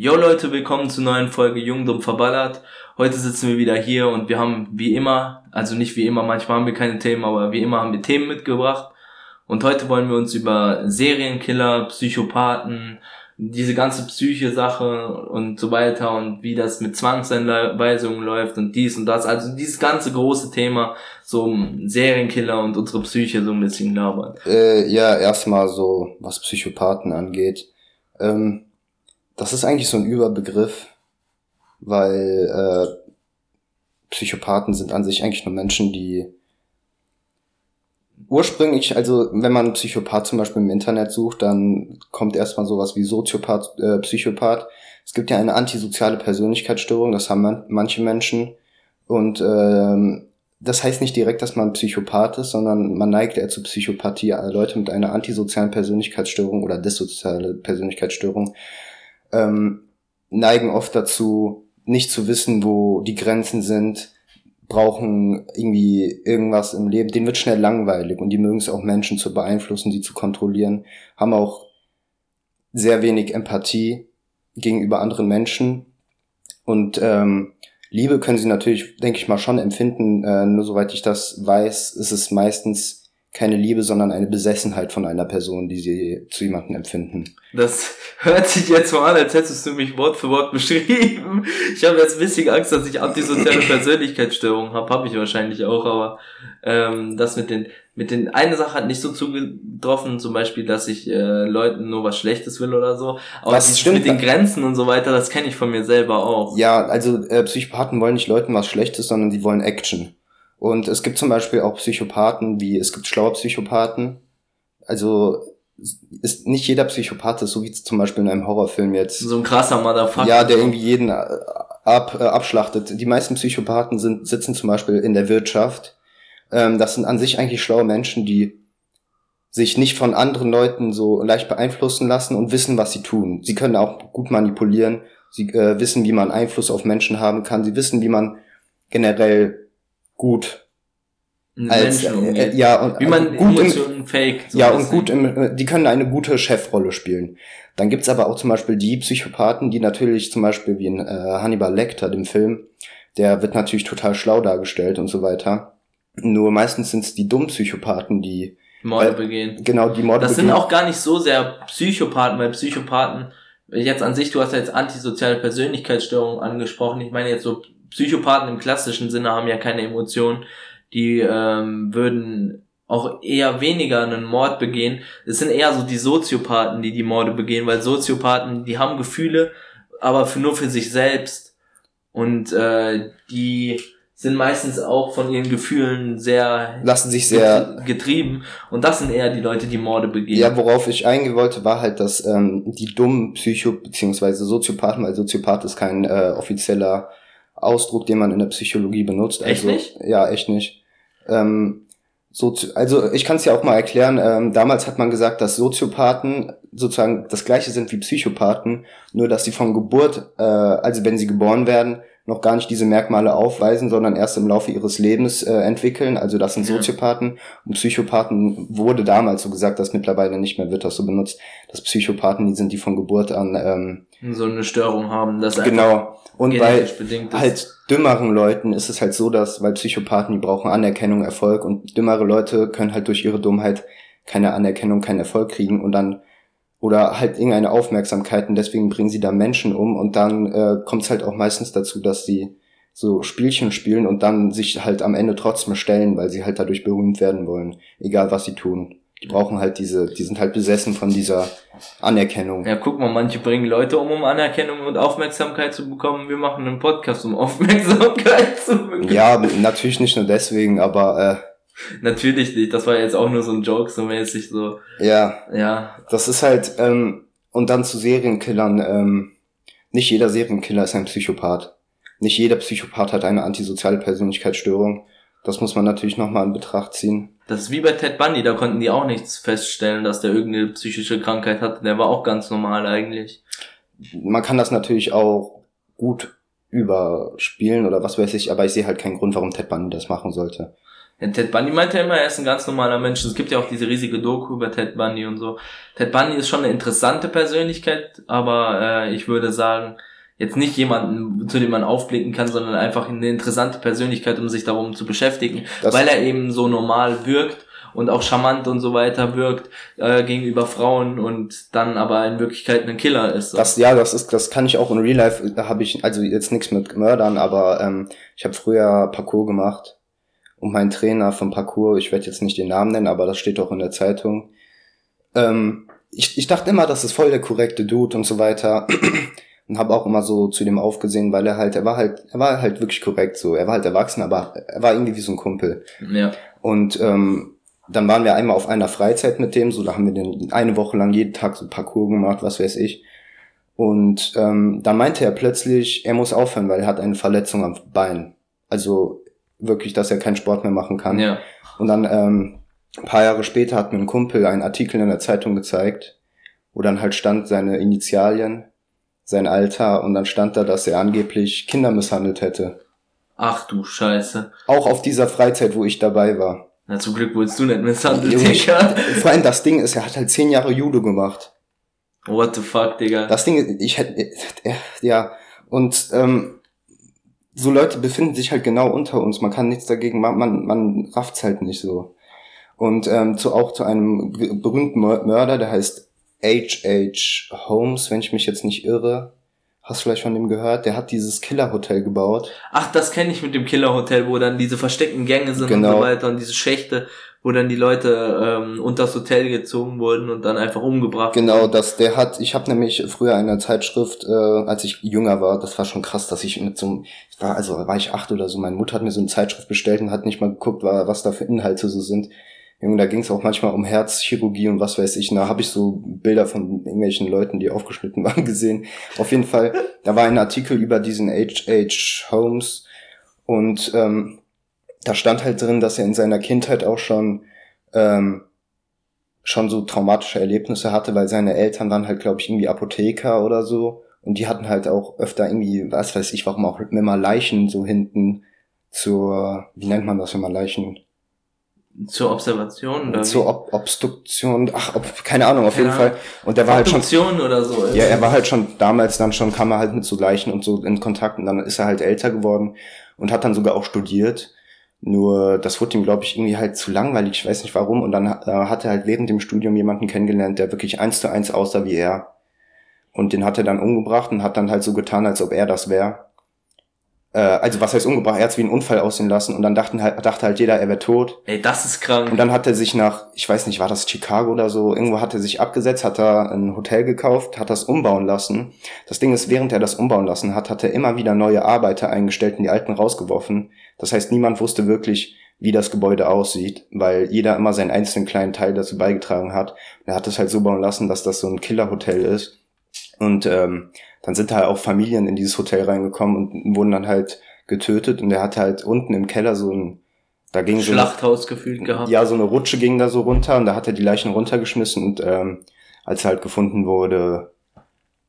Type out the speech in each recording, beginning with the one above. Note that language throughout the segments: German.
Jo Leute, willkommen zur neuen Folge Jung, Dumm, Verballert. Heute sitzen wir wieder hier und wir haben wie immer, also nicht wie immer, manchmal haben wir keine Themen, aber wie immer haben wir Themen mitgebracht. Und heute wollen wir uns über Serienkiller, Psychopathen, diese ganze Psyche-Sache und so weiter und wie das mit Zwangseinweisungen läuft und dies und das. Also dieses ganze große Thema, so um Serienkiller und unsere Psyche so ein bisschen labern. Äh, ja, erstmal so, was Psychopathen angeht. Ähm das ist eigentlich so ein Überbegriff, weil äh, Psychopathen sind an sich eigentlich nur Menschen, die ursprünglich, also wenn man Psychopath zum Beispiel im Internet sucht, dann kommt erstmal sowas wie Soziopath, äh, Psychopath. Es gibt ja eine antisoziale Persönlichkeitsstörung, das haben man, manche Menschen. Und ähm, das heißt nicht direkt, dass man Psychopath ist, sondern man neigt eher zu Psychopathie. Leute mit einer antisozialen Persönlichkeitsstörung oder dissoziale Persönlichkeitsstörung ähm, neigen oft dazu, nicht zu wissen, wo die Grenzen sind, brauchen irgendwie irgendwas im Leben, denen wird schnell langweilig und die mögen es auch Menschen zu beeinflussen, sie zu kontrollieren, haben auch sehr wenig Empathie gegenüber anderen Menschen und ähm, Liebe können sie natürlich, denke ich mal, schon empfinden, äh, nur soweit ich das weiß, ist es meistens keine Liebe, sondern eine Besessenheit von einer Person, die sie zu jemandem empfinden. Das hört sich jetzt mal an, als hättest du mich Wort für Wort beschrieben. Ich habe jetzt ein bisschen Angst, dass ich antisoziale Persönlichkeitsstörungen habe, habe ich wahrscheinlich auch, aber ähm, das mit den, mit den, eine Sache hat nicht so zugetroffen, zum Beispiel, dass ich äh, Leuten nur was Schlechtes will oder so. Aber was stimmt, mit den Grenzen und so weiter, das kenne ich von mir selber auch. Ja, also äh, Psychopathen wollen nicht Leuten was Schlechtes, sondern sie wollen Action. Und es gibt zum Beispiel auch Psychopathen, wie es gibt schlaue Psychopathen. Also ist nicht jeder Psychopath ist, so wie zum Beispiel in einem Horrorfilm jetzt. So ein krasser Motherfucker. Ja, der irgendwie jeden äh, ab, äh, abschlachtet. Die meisten Psychopathen sind, sitzen zum Beispiel in der Wirtschaft. Ähm, das sind an sich eigentlich schlaue Menschen, die sich nicht von anderen Leuten so leicht beeinflussen lassen und wissen, was sie tun. Sie können auch gut manipulieren. Sie äh, wissen, wie man Einfluss auf Menschen haben kann. Sie wissen, wie man generell gut als äh, äh, ja und wie man gut Emotionen faked. So ja und gut im, äh, die können eine gute Chefrolle spielen. Dann gibt's aber auch zum Beispiel die Psychopathen, die natürlich zum Beispiel wie in äh, Hannibal Lecter, dem Film, der wird natürlich total schlau dargestellt und so weiter. Nur meistens sind's die dummen Psychopathen, die Morde äh, begehen. Genau, die Morde Das begehen. sind auch gar nicht so sehr Psychopathen, weil Psychopathen jetzt an sich, du hast ja jetzt antisoziale Persönlichkeitsstörungen angesprochen. Ich meine jetzt so Psychopathen im klassischen Sinne haben ja keine Emotionen. Die ähm, würden auch eher weniger einen Mord begehen. Es sind eher so die Soziopathen, die die Morde begehen, weil Soziopathen, die haben Gefühle, aber für, nur für sich selbst. Und äh, die sind meistens auch von ihren Gefühlen sehr lassen sich sehr getrieben und das sind eher die Leute, die Morde begehen. Ja, worauf ich eingehen wollte, war halt, dass ähm, die dummen Psycho beziehungsweise Soziopathen, weil Soziopath ist kein äh, offizieller Ausdruck, den man in der Psychologie benutzt. Echt also, nicht? Ja, echt nicht. Ähm, so, also ich kann es ja auch mal erklären. Ähm, damals hat man gesagt, dass Soziopathen sozusagen das gleiche sind wie Psychopathen, nur dass sie von Geburt, äh, also wenn sie geboren werden, noch gar nicht diese Merkmale aufweisen, sondern erst im Laufe ihres Lebens äh, entwickeln. Also das sind Soziopathen. Und Psychopathen wurde damals so gesagt, dass mittlerweile nicht mehr wird das so benutzt, dass Psychopathen die sind, die von Geburt an ähm, so eine Störung haben. Das genau. Und bei halt dümmeren Leuten ist es halt so, dass, weil Psychopathen, die brauchen Anerkennung, Erfolg und dümmere Leute können halt durch ihre Dummheit keine Anerkennung, keinen Erfolg kriegen und dann oder halt irgendeine Aufmerksamkeit und deswegen bringen sie da Menschen um und dann äh, kommt es halt auch meistens dazu, dass sie so Spielchen spielen und dann sich halt am Ende trotzdem stellen, weil sie halt dadurch berühmt werden wollen, egal was sie tun. Die brauchen halt diese, die sind halt besessen von dieser Anerkennung. Ja, guck mal, manche bringen Leute um, um Anerkennung und Aufmerksamkeit zu bekommen. Wir machen einen Podcast, um Aufmerksamkeit zu bekommen. Ja, natürlich nicht nur deswegen, aber äh, Natürlich nicht, das war jetzt auch nur so ein Joke, so mäßig so. Ja. Ja. Das ist halt, ähm, und dann zu Serienkillern, ähm, nicht jeder Serienkiller ist ein Psychopath. Nicht jeder Psychopath hat eine antisoziale Persönlichkeitsstörung. Das muss man natürlich nochmal in Betracht ziehen. Das ist wie bei Ted Bundy, da konnten die auch nichts feststellen, dass der irgendeine psychische Krankheit hatte. Der war auch ganz normal eigentlich. Man kann das natürlich auch gut überspielen oder was weiß ich, aber ich sehe halt keinen Grund, warum Ted Bundy das machen sollte. Ja, Ted Bundy meinte ja immer, er ist ein ganz normaler Mensch. Es gibt ja auch diese riesige Doku über Ted Bundy und so. Ted Bundy ist schon eine interessante Persönlichkeit, aber äh, ich würde sagen, jetzt nicht jemanden, zu dem man aufblicken kann, sondern einfach eine interessante Persönlichkeit, um sich darum zu beschäftigen, das weil er eben so normal wirkt und auch charmant und so weiter wirkt äh, gegenüber Frauen und dann aber in Wirklichkeit ein Killer ist. So. Das ja, das ist, das kann ich auch in Real Life. Da habe ich also jetzt nichts mit Mördern, aber ähm, ich habe früher Parkour gemacht und mein Trainer vom Parkour, ich werde jetzt nicht den Namen nennen, aber das steht auch in der Zeitung. Ähm, ich, ich dachte immer, das ist voll der korrekte Dude und so weiter. und habe auch immer so zu dem aufgesehen, weil er halt, er war halt, er war halt wirklich korrekt so. Er war halt erwachsen, aber er war irgendwie wie so ein Kumpel. Ja. Und ähm, dann waren wir einmal auf einer Freizeit mit dem, so da haben wir den eine Woche lang jeden Tag so Parcours gemacht, was weiß ich. Und ähm, dann meinte er plötzlich, er muss aufhören, weil er hat eine Verletzung am Bein. Also wirklich, dass er keinen Sport mehr machen kann. Ja. Und dann ähm, ein paar Jahre später hat mir ein Kumpel einen Artikel in der Zeitung gezeigt, wo dann halt stand seine Initialien, sein Alter und dann stand da, dass er angeblich Kinder misshandelt hätte. Ach du Scheiße. Auch auf dieser Freizeit, wo ich dabei war. Na, zum Glück wurdest du nicht misshandelt, Digga. Vor allem das Ding ist, er hat halt zehn Jahre Judo gemacht. What the fuck, Digga. Das Ding, ich hätte, ja, und ähm, so Leute befinden sich halt genau unter uns. Man kann nichts dagegen machen, man, man rafft's halt nicht so. Und ähm, zu, auch zu einem berühmten Mörder, der heißt H.H. Holmes, wenn ich mich jetzt nicht irre. Hast du vielleicht von dem gehört? Der hat dieses Killer-Hotel gebaut. Ach, das kenne ich mit dem Killer-Hotel, wo dann diese versteckten Gänge sind genau. und so weiter und diese Schächte wo dann die Leute ähm, unter das Hotel gezogen wurden und dann einfach umgebracht Genau, wurden. das, der hat, ich habe nämlich früher eine Zeitschrift, äh, als ich jünger war, das war schon krass, dass ich mit so einem, war, also war ich acht oder so, meine Mutter hat mir so eine Zeitschrift bestellt und hat nicht mal geguckt, was da für Inhalte so sind. Junge, da ging es auch manchmal um Herzchirurgie und was weiß ich. Da habe ich so Bilder von irgendwelchen Leuten, die aufgeschnitten waren, gesehen. Auf jeden Fall, da war ein Artikel über diesen H.H. Holmes und ähm, da stand halt drin, dass er in seiner Kindheit auch schon ähm, schon so traumatische Erlebnisse hatte, weil seine Eltern waren halt, glaube ich, irgendwie Apotheker oder so. Und die hatten halt auch öfter irgendwie, was weiß ich, warum auch immer Leichen so hinten zur, wie nennt man das, wenn man Leichen zur Observation oder zur Ob Obstruktion, ach, ob, keine Ahnung, auf ja. jeden Fall. Und der war halt schon oder so. Ja, er war halt schon damals dann schon kam er halt mit so Leichen und so in Kontakt und dann ist er halt älter geworden und hat dann sogar auch studiert nur das wurde ihm, glaube ich, irgendwie halt zu langweilig. Ich weiß nicht warum. Und dann äh, hat er halt während dem Studium jemanden kennengelernt, der wirklich eins zu eins aussah wie er. Und den hat er dann umgebracht und hat dann halt so getan, als ob er das wäre. Äh, also was heißt umgebracht? Er hat es wie einen Unfall aussehen lassen und dann dachten halt, dachte halt jeder, er wäre tot. Ey, das ist krank. Und dann hat er sich nach, ich weiß nicht, war das Chicago oder so, irgendwo hat er sich abgesetzt, hat er ein Hotel gekauft, hat das umbauen lassen. Das Ding ist, während er das umbauen lassen hat, hat er immer wieder neue Arbeiter eingestellt und die alten rausgeworfen. Das heißt, niemand wusste wirklich, wie das Gebäude aussieht, weil jeder immer seinen einzelnen kleinen Teil dazu beigetragen hat. er hat es halt so bauen lassen, dass das so ein Killerhotel ist. Und ähm, dann sind da halt auch Familien in dieses Hotel reingekommen und wurden dann halt getötet. Und er hatte halt unten im Keller so ein da ging Schlachthaus so eine, gefühlt gehabt. Ja, so eine Rutsche ging da so runter und da hat er die Leichen runtergeschmissen und ähm, als er halt gefunden wurde,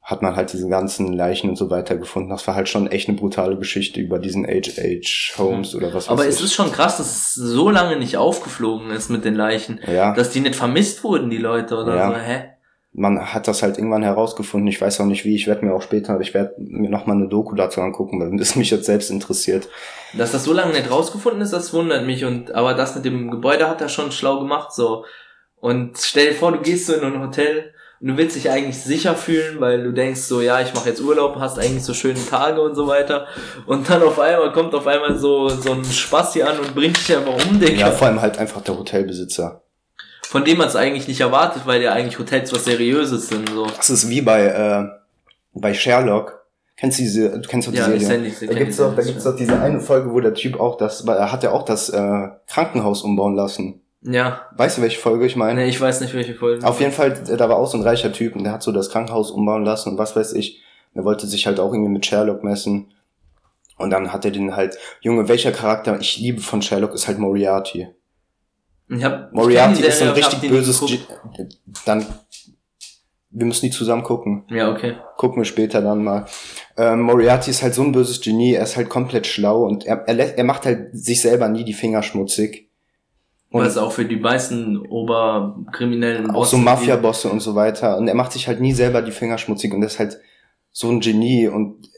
hat man halt diese ganzen Leichen und so weiter gefunden. Das war halt schon echt eine brutale Geschichte über diesen H.H. Holmes oder was Aber es ist schon krass, dass es so lange nicht aufgeflogen ist mit den Leichen. Ja. Dass die nicht vermisst wurden, die Leute oder ja. so, hä? Man hat das halt irgendwann herausgefunden. Ich weiß auch nicht wie. Ich werde mir auch später, ich werde mir nochmal eine Doku dazu angucken, weil es mich jetzt selbst interessiert. Dass das so lange nicht rausgefunden ist, das wundert mich. Und aber das mit dem Gebäude hat er schon schlau gemacht, so. Und stell dir vor, du gehst so in ein Hotel und du willst dich eigentlich sicher fühlen, weil du denkst so, ja, ich mache jetzt Urlaub, hast eigentlich so schöne Tage und so weiter. Und dann auf einmal kommt auf einmal so, so ein Spaß hier an und bringt dich einfach um, Digga. Ja, vor allem halt einfach der Hotelbesitzer. Von dem man es eigentlich nicht erwartet, weil ja eigentlich Hotels was Seriöses sind, so. Das ist wie bei, äh, bei Sherlock. Kennst du diese, du kennst doch die ja, Serie? Ich da gibt's doch, da gibt's doch diese eine Folge, wo der Typ auch das, weil er hat ja auch das äh, Krankenhaus umbauen lassen. Ja. Weißt du, welche Folge ich meine? Nee, ich weiß nicht, welche Folge. Auf jeden Fall, da war auch so ein reicher Typ und der hat so das Krankenhaus umbauen lassen und was weiß ich. Er wollte sich halt auch irgendwie mit Sherlock messen. Und dann hat er den halt, Junge, welcher Charakter ich liebe von Sherlock ist halt Moriarty. Ich hab, Moriarty ich ist so ein richtig böses, dann, wir müssen die zusammen gucken. Ja, okay. Gucken wir später dann mal. Ähm, Moriarty ist halt so ein böses Genie, er ist halt komplett schlau und er, er, er macht halt sich selber nie die Finger schmutzig Und Was auch für die meisten Oberkriminellen Auch so Mafia-Bosse und so weiter. Und er macht sich halt nie selber die Finger schmutzig und ist halt so ein Genie und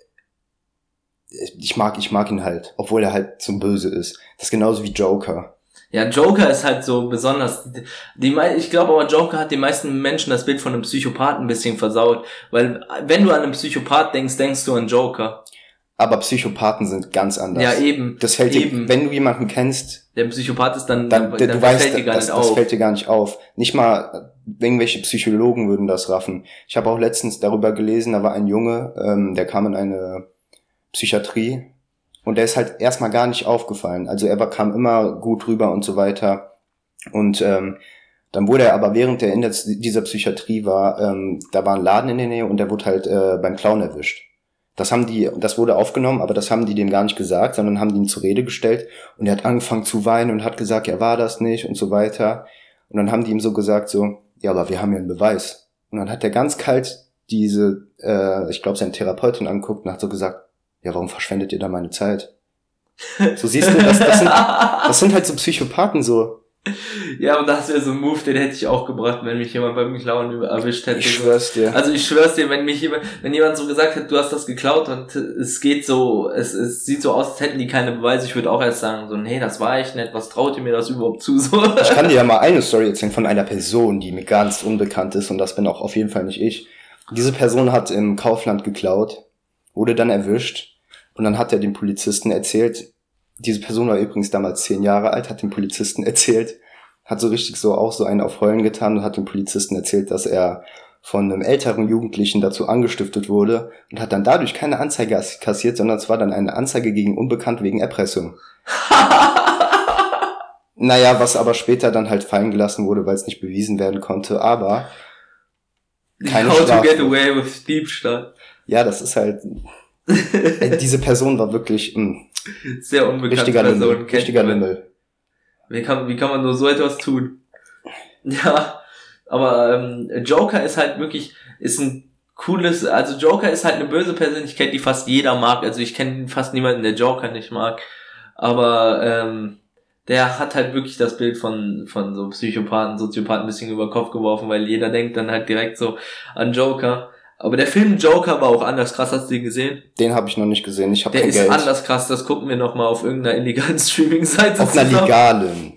ich mag, ich mag ihn halt, obwohl er halt so böse ist. Das ist genauso wie Joker. Ja, Joker ist halt so besonders. Die, ich glaube aber, Joker hat den meisten Menschen das Bild von einem Psychopathen ein bisschen versaut. Weil, wenn du an einen Psychopath denkst, denkst du an Joker. Aber Psychopathen sind ganz anders. Ja, eben. Das fällt eben. dir, wenn du jemanden kennst. Der Psychopath ist dann, dann, dann du weißt, fällt dir gar das, nicht auf. Das fällt dir gar nicht auf. Nicht mal irgendwelche Psychologen würden das raffen. Ich habe auch letztens darüber gelesen, da war ein Junge, ähm, der kam in eine Psychiatrie und der ist halt erstmal gar nicht aufgefallen. Also er kam immer gut rüber und so weiter. Und ähm, dann wurde er aber, während er in der, dieser Psychiatrie war, ähm, da war ein Laden in der Nähe und der wurde halt äh, beim Clown erwischt. Das haben die, das wurde aufgenommen, aber das haben die dem gar nicht gesagt, sondern haben ihn zur Rede gestellt und er hat angefangen zu weinen und hat gesagt, er war das nicht und so weiter. Und dann haben die ihm so gesagt, so, ja, aber wir haben ja einen Beweis. Und dann hat er ganz kalt diese, äh, ich glaube, seine Therapeutin anguckt und hat so gesagt, ja, warum verschwendet ihr da meine Zeit? So siehst du, das, das, sind, das sind halt so Psychopathen so. Ja, und das wäre so ein Move, den hätte ich auch gebracht, wenn mich jemand beim Klauen erwischt hätte. Ich schwör's dir. Also ich schwör's dir, wenn mich jemand, wenn jemand so gesagt hätte, du hast das geklaut und es geht so, es, es sieht so aus, als hätten die keine Beweise, ich würde auch erst sagen, so, nee, das war ich nicht, was traut ihr mir das überhaupt zu? So. Ich kann dir ja mal eine Story erzählen von einer Person, die mir ganz unbekannt ist und das bin auch auf jeden Fall nicht ich. Diese Person hat im Kaufland geklaut, wurde dann erwischt und dann hat er dem Polizisten erzählt, diese Person war übrigens damals zehn Jahre alt, hat dem Polizisten erzählt, hat so richtig so auch so einen auf Heulen getan und hat dem Polizisten erzählt, dass er von einem älteren Jugendlichen dazu angestiftet wurde und hat dann dadurch keine Anzeige kassiert, sondern es war dann eine Anzeige gegen Unbekannt wegen Erpressung. naja, was aber später dann halt fallen gelassen wurde, weil es nicht bewiesen werden konnte, aber keine How Strafe. to get away with Diebstahl. Ja, das ist halt, diese Person war wirklich, hm, sehr unbekannte richtiger Person. Lümmel, richtiger Lümmel. Wie kann, wie kann man nur so etwas tun? Ja, aber ähm, Joker ist halt wirklich, ist ein cooles, also Joker ist halt eine böse Persönlichkeit, die fast jeder mag. Also ich kenne fast niemanden, der Joker nicht mag. Aber ähm, der hat halt wirklich das Bild von, von so Psychopathen, Soziopathen ein bisschen über den Kopf geworfen, weil jeder denkt dann halt direkt so an Joker. Aber der Film Joker war auch anders krass. Hast du den gesehen? Den habe ich noch nicht gesehen. Ich habe Der ist Geld. anders krass. Das gucken wir noch mal auf irgendeiner illegalen Streaming-Seite. Auf einer legalen.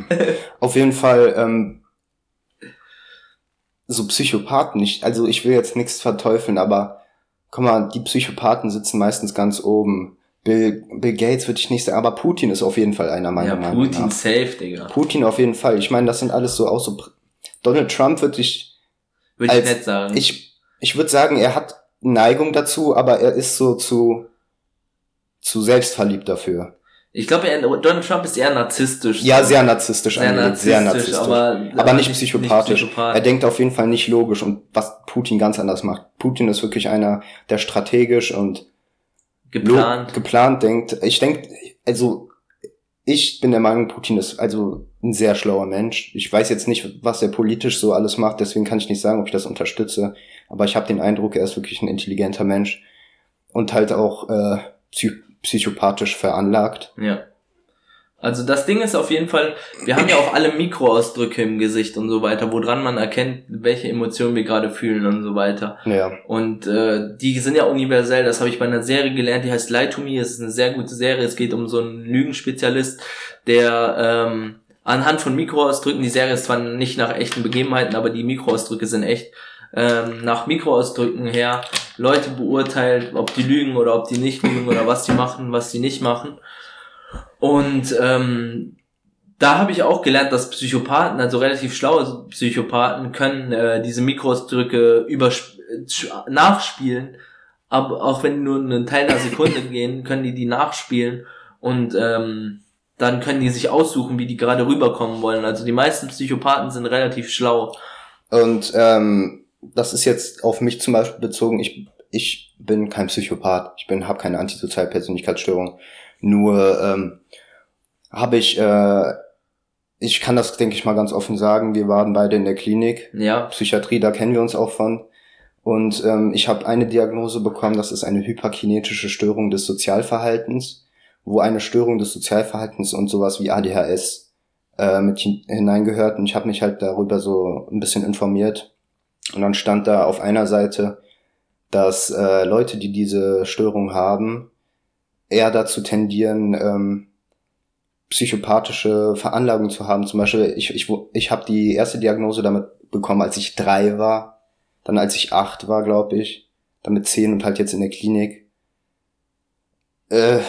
auf jeden Fall ähm, so Psychopathen nicht. Also ich will jetzt nichts verteufeln, aber guck mal, die Psychopathen sitzen meistens ganz oben. Bill, Bill Gates würde ich nicht sagen, aber Putin ist auf jeden Fall einer meiner ja, Meinung Putin nach. safe, Digga. Putin auf jeden Fall. Ich meine, das sind alles so auch so. Donald Trump würde ich. Würde ich nicht sagen. Ich ich würde sagen, er hat Neigung dazu, aber er ist so zu, zu selbstverliebt dafür. Ich glaube, Donald Trump ist eher narzisstisch. Ja, sehr narzisstisch, sehr narzisstisch, sehr narzisstisch. Aber, aber nicht, psychopathisch. nicht psychopathisch. Er denkt auf jeden Fall nicht logisch und was Putin ganz anders macht. Putin ist wirklich einer, der strategisch und geplant, geplant denkt. Ich denke, also ich bin der Meinung, Putin ist also ein sehr schlauer Mensch. Ich weiß jetzt nicht, was er politisch so alles macht, deswegen kann ich nicht sagen, ob ich das unterstütze. Aber ich habe den Eindruck, er ist wirklich ein intelligenter Mensch und halt auch äh, psych psychopathisch veranlagt. Ja. Also das Ding ist auf jeden Fall, wir haben ja auch alle Mikroausdrücke im Gesicht und so weiter, woran man erkennt, welche Emotionen wir gerade fühlen und so weiter. Ja. Und äh, die sind ja universell, das habe ich bei einer Serie gelernt, die heißt Lie to Me, es ist eine sehr gute Serie, es geht um so einen Lügenspezialist, der ähm, anhand von Mikroausdrücken, die Serie ist zwar nicht nach echten Begebenheiten, aber die Mikroausdrücke sind echt, ähm, nach Mikroausdrücken her Leute beurteilt, ob die lügen oder ob die nicht lügen oder was die machen, was die nicht machen. Und ähm, da habe ich auch gelernt, dass Psychopathen, also relativ schlaue Psychopathen, können äh, diese Mikroausdrücke nachspielen, aber auch wenn nur einen Teil einer Sekunde gehen, können die die nachspielen und ähm, dann können die sich aussuchen, wie die gerade rüberkommen wollen. Also die meisten Psychopathen sind relativ schlau. Und ähm, das ist jetzt auf mich zum Beispiel bezogen. Ich ich bin kein Psychopath. Ich bin habe keine antisoziale Persönlichkeitsstörung. Nur ähm, habe ich, äh, ich kann das, denke ich mal, ganz offen sagen, wir waren beide in der Klinik. Ja. Psychiatrie, da kennen wir uns auch von. Und ähm, ich habe eine Diagnose bekommen, das ist eine hyperkinetische Störung des Sozialverhaltens, wo eine Störung des Sozialverhaltens und sowas wie ADHS äh, mit hineingehört und ich habe mich halt darüber so ein bisschen informiert. Und dann stand da auf einer Seite, dass äh, Leute, die diese Störung haben, eher dazu tendieren, ähm, psychopathische Veranlagung zu haben. Zum Beispiel, ich, ich, ich habe die erste Diagnose damit bekommen, als ich drei war, dann als ich acht war, glaube ich, dann mit zehn und halt jetzt in der Klinik. Äh,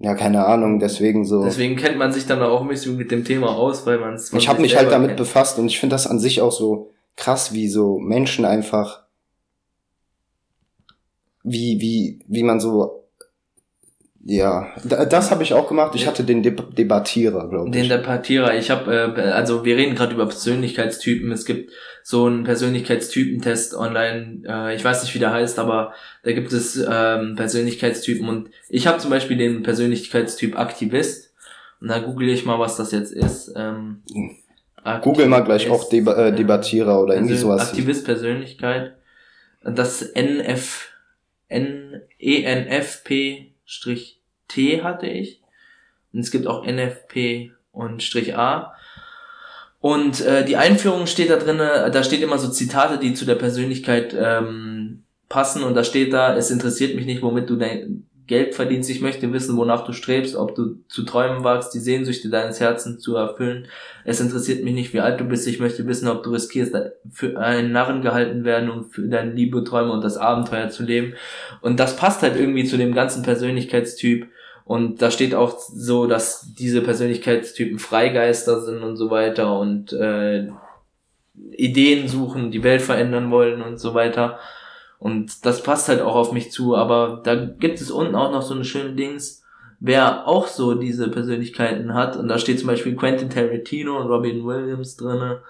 ja, keine Ahnung, deswegen so. Deswegen kennt man sich dann auch ein bisschen mit dem Thema aus, weil man es. Ich habe mich halt damit kennt. befasst und ich finde das an sich auch so krass, wie so Menschen einfach, wie wie wie man so ja, das habe ich auch gemacht. Ich hatte den Deb Debattierer, glaube ich. Den Debattierer. Ich habe, äh, also wir reden gerade über Persönlichkeitstypen. Es gibt so einen Persönlichkeitstypentest online. Äh, ich weiß nicht, wie der heißt, aber da gibt es ähm, Persönlichkeitstypen. Und ich habe zum Beispiel den Persönlichkeitstyp Aktivist. Und da google ich mal, was das jetzt ist. Ähm, google mal gleich auch Deba äh, Debattierer oder irgendwie sowas. Aktivist Persönlichkeit. Das NF, N, ENFP T hatte ich. Und es gibt auch NFP und Strich A. Und äh, die Einführung steht da drinne, da steht immer so Zitate, die zu der Persönlichkeit ähm, passen. Und da steht da, es interessiert mich nicht, womit du dein Geld verdienst. Ich möchte wissen, wonach du strebst, ob du zu träumen wagst, die Sehnsüchte deines Herzens zu erfüllen. Es interessiert mich nicht, wie alt du bist. Ich möchte wissen, ob du riskierst, für einen Narren gehalten werden und für deine Liebe, Träume und das Abenteuer zu leben. Und das passt halt irgendwie zu dem ganzen Persönlichkeitstyp. Und da steht auch so, dass diese Persönlichkeitstypen Freigeister sind und so weiter und äh, Ideen suchen, die Welt verändern wollen und so weiter. Und das passt halt auch auf mich zu, aber da gibt es unten auch noch so eine schöne Dings, wer auch so diese Persönlichkeiten hat. Und da steht zum Beispiel Quentin Tarantino und Robin Williams drinne